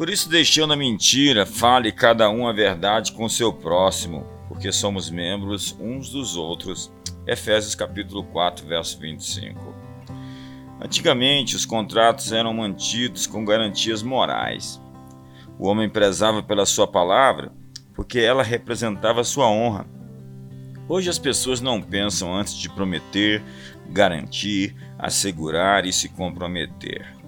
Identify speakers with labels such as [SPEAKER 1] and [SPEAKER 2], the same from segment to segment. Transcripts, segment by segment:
[SPEAKER 1] Por isso, deixando a mentira, fale cada um a verdade com seu próximo, porque somos membros uns dos outros. Efésios capítulo 4, verso 25. Antigamente, os contratos eram mantidos com garantias morais. O homem prezava pela sua palavra porque ela representava sua honra. Hoje as pessoas não pensam antes de prometer, garantir, assegurar e se comprometer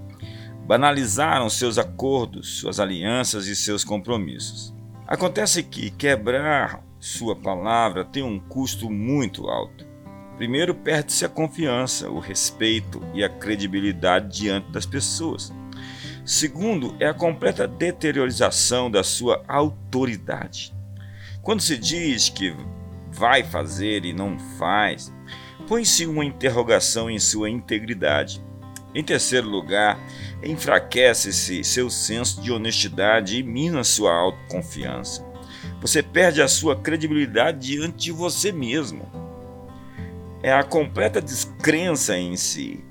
[SPEAKER 1] banalizaram seus acordos, suas alianças e seus compromissos. Acontece que quebrar sua palavra tem um custo muito alto. Primeiro, perde-se a confiança, o respeito e a credibilidade diante das pessoas. Segundo, é a completa deteriorização da sua autoridade. Quando se diz que vai fazer e não faz, põe-se uma interrogação em sua integridade. Em terceiro lugar, enfraquece-se seu senso de honestidade e mina sua autoconfiança. Você perde a sua credibilidade diante de você mesmo. É a completa descrença em si,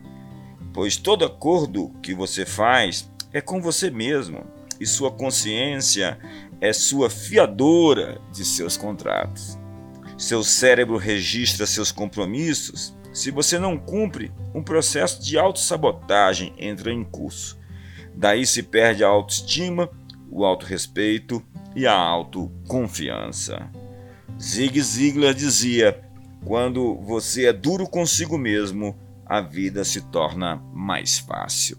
[SPEAKER 1] pois todo acordo que você faz é com você mesmo e sua consciência é sua fiadora de seus contratos. Seu cérebro registra seus compromissos se você não cumpre, um processo de autossabotagem entra em curso. Daí se perde a autoestima, o autorrespeito e a autoconfiança. Zig Ziglar dizia: quando você é duro consigo mesmo, a vida se torna mais fácil.